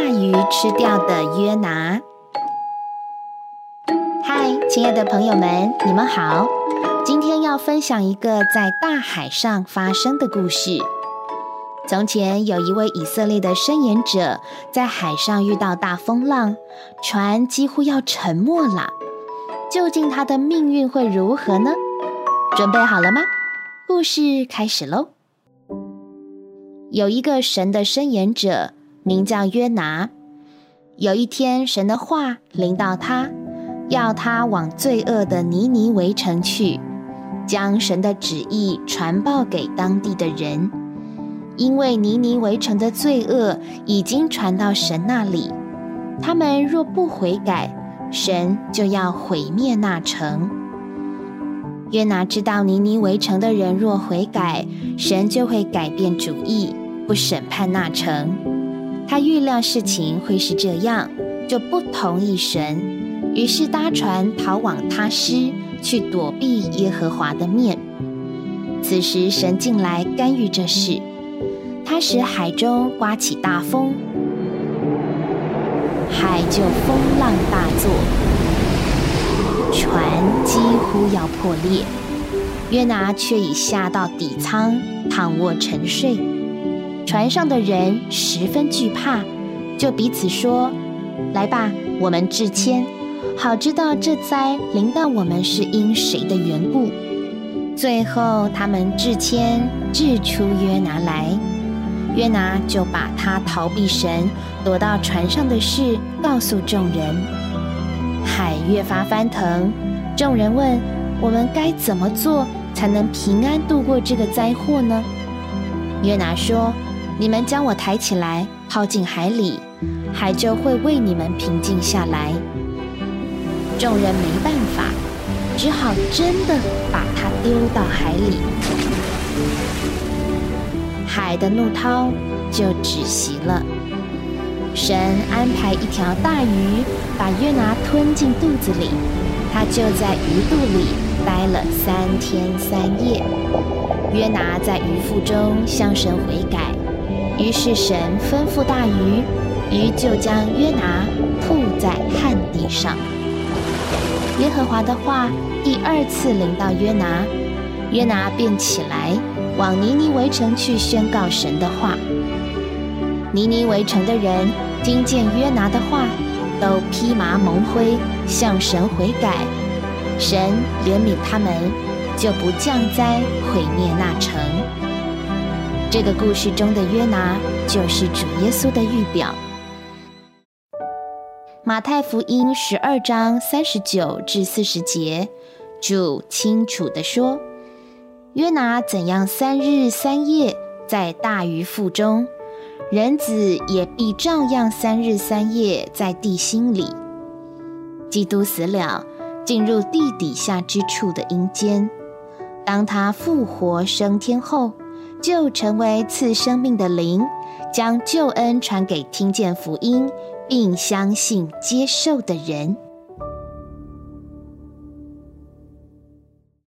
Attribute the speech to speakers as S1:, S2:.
S1: 大鱼吃掉的约拿。嗨，亲爱的朋友们，你们好！今天要分享一个在大海上发生的故事。从前有一位以色列的伸言者，在海上遇到大风浪，船几乎要沉没了。究竟他的命运会如何呢？准备好了吗？故事开始喽！有一个神的伸言者，名叫约拿。有一天，神的话临到他，要他往罪恶的尼尼围城去，将神的旨意传报给当地的人。因为尼尼围城的罪恶已经传到神那里，他们若不悔改，神就要毁灭那城。约拿知道尼尼围城的人若悔改，神就会改变主意，不审判那城。他预料事情会是这样，就不同意神，于是搭船逃往他施，去躲避耶和华的面。此时神进来干预这事。他使海中刮起大风，海就风浪大作，船几乎要破裂。约拿却已下到底舱躺卧沉睡。船上的人十分惧怕，就彼此说：“来吧，我们致签，好知道这灾临到我们是因谁的缘故。”最后，他们致签，掷出约拿来。约拿就把他逃避神、躲到船上的事告诉众人。海越发翻腾，众人问：“我们该怎么做才能平安度过这个灾祸呢？”约拿说：“你们将我抬起来，抛进海里，海就会为你们平静下来。”众人没办法，只好真的把他丢到海里。海的怒涛就止息了。神安排一条大鱼把约拿吞进肚子里，他就在鱼肚里待了三天三夜。约拿在鱼腹中向神悔改，于是神吩咐大鱼，鱼就将约拿吐在旱地上。耶和华的话第二次临到约拿，约拿便起来。往尼尼围城去宣告神的话。尼尼围城的人听见约拿的话，都披麻蒙灰向神悔改，神怜悯他们，就不降灾毁灭那城。这个故事中的约拿就是主耶稣的预表。马太福音十二章三十九至四十节，主清楚的说。约拿怎样三日三夜在大鱼腹中，人子也必照样三日三夜在地心里。基督死了，进入地底下之处的阴间。当他复活升天后，就成为赐生命的灵，将救恩传给听见福音并相信接受的人。